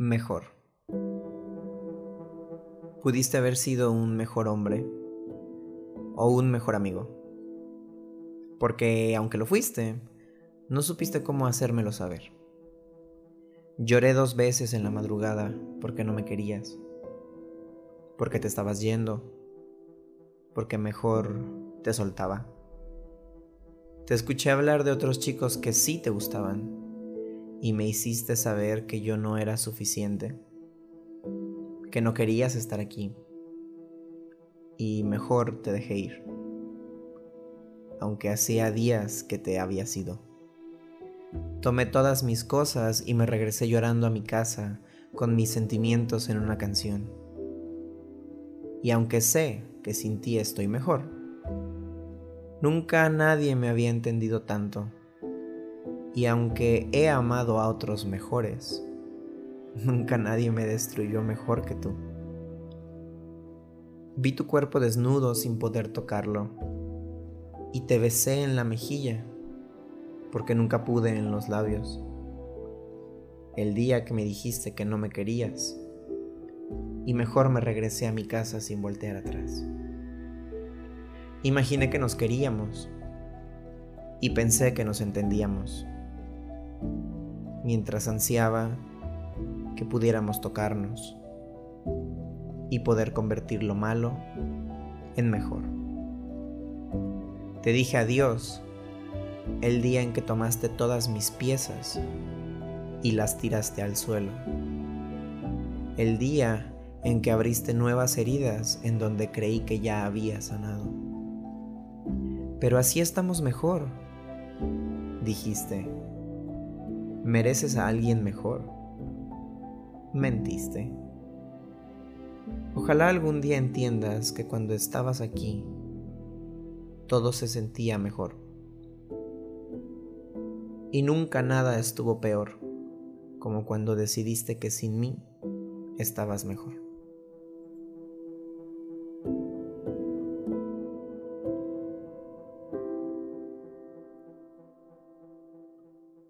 Mejor. Pudiste haber sido un mejor hombre o un mejor amigo. Porque aunque lo fuiste, no supiste cómo hacérmelo saber. Lloré dos veces en la madrugada porque no me querías, porque te estabas yendo, porque mejor te soltaba. Te escuché hablar de otros chicos que sí te gustaban y me hiciste saber que yo no era suficiente, que no querías estar aquí y mejor te dejé ir, aunque hacía días que te había sido. Tomé todas mis cosas y me regresé llorando a mi casa con mis sentimientos en una canción. Y aunque sé que sin ti estoy mejor, nunca nadie me había entendido tanto y aunque he amado a otros mejores, nunca nadie me destruyó mejor que tú. Vi tu cuerpo desnudo sin poder tocarlo y te besé en la mejilla porque nunca pude en los labios. El día que me dijiste que no me querías y mejor me regresé a mi casa sin voltear atrás. Imaginé que nos queríamos y pensé que nos entendíamos mientras ansiaba que pudiéramos tocarnos y poder convertir lo malo en mejor. Te dije adiós el día en que tomaste todas mis piezas y las tiraste al suelo. El día en que abriste nuevas heridas en donde creí que ya había sanado. Pero así estamos mejor, dijiste mereces a alguien mejor. Mentiste. Ojalá algún día entiendas que cuando estabas aquí, todo se sentía mejor. Y nunca nada estuvo peor, como cuando decidiste que sin mí estabas mejor.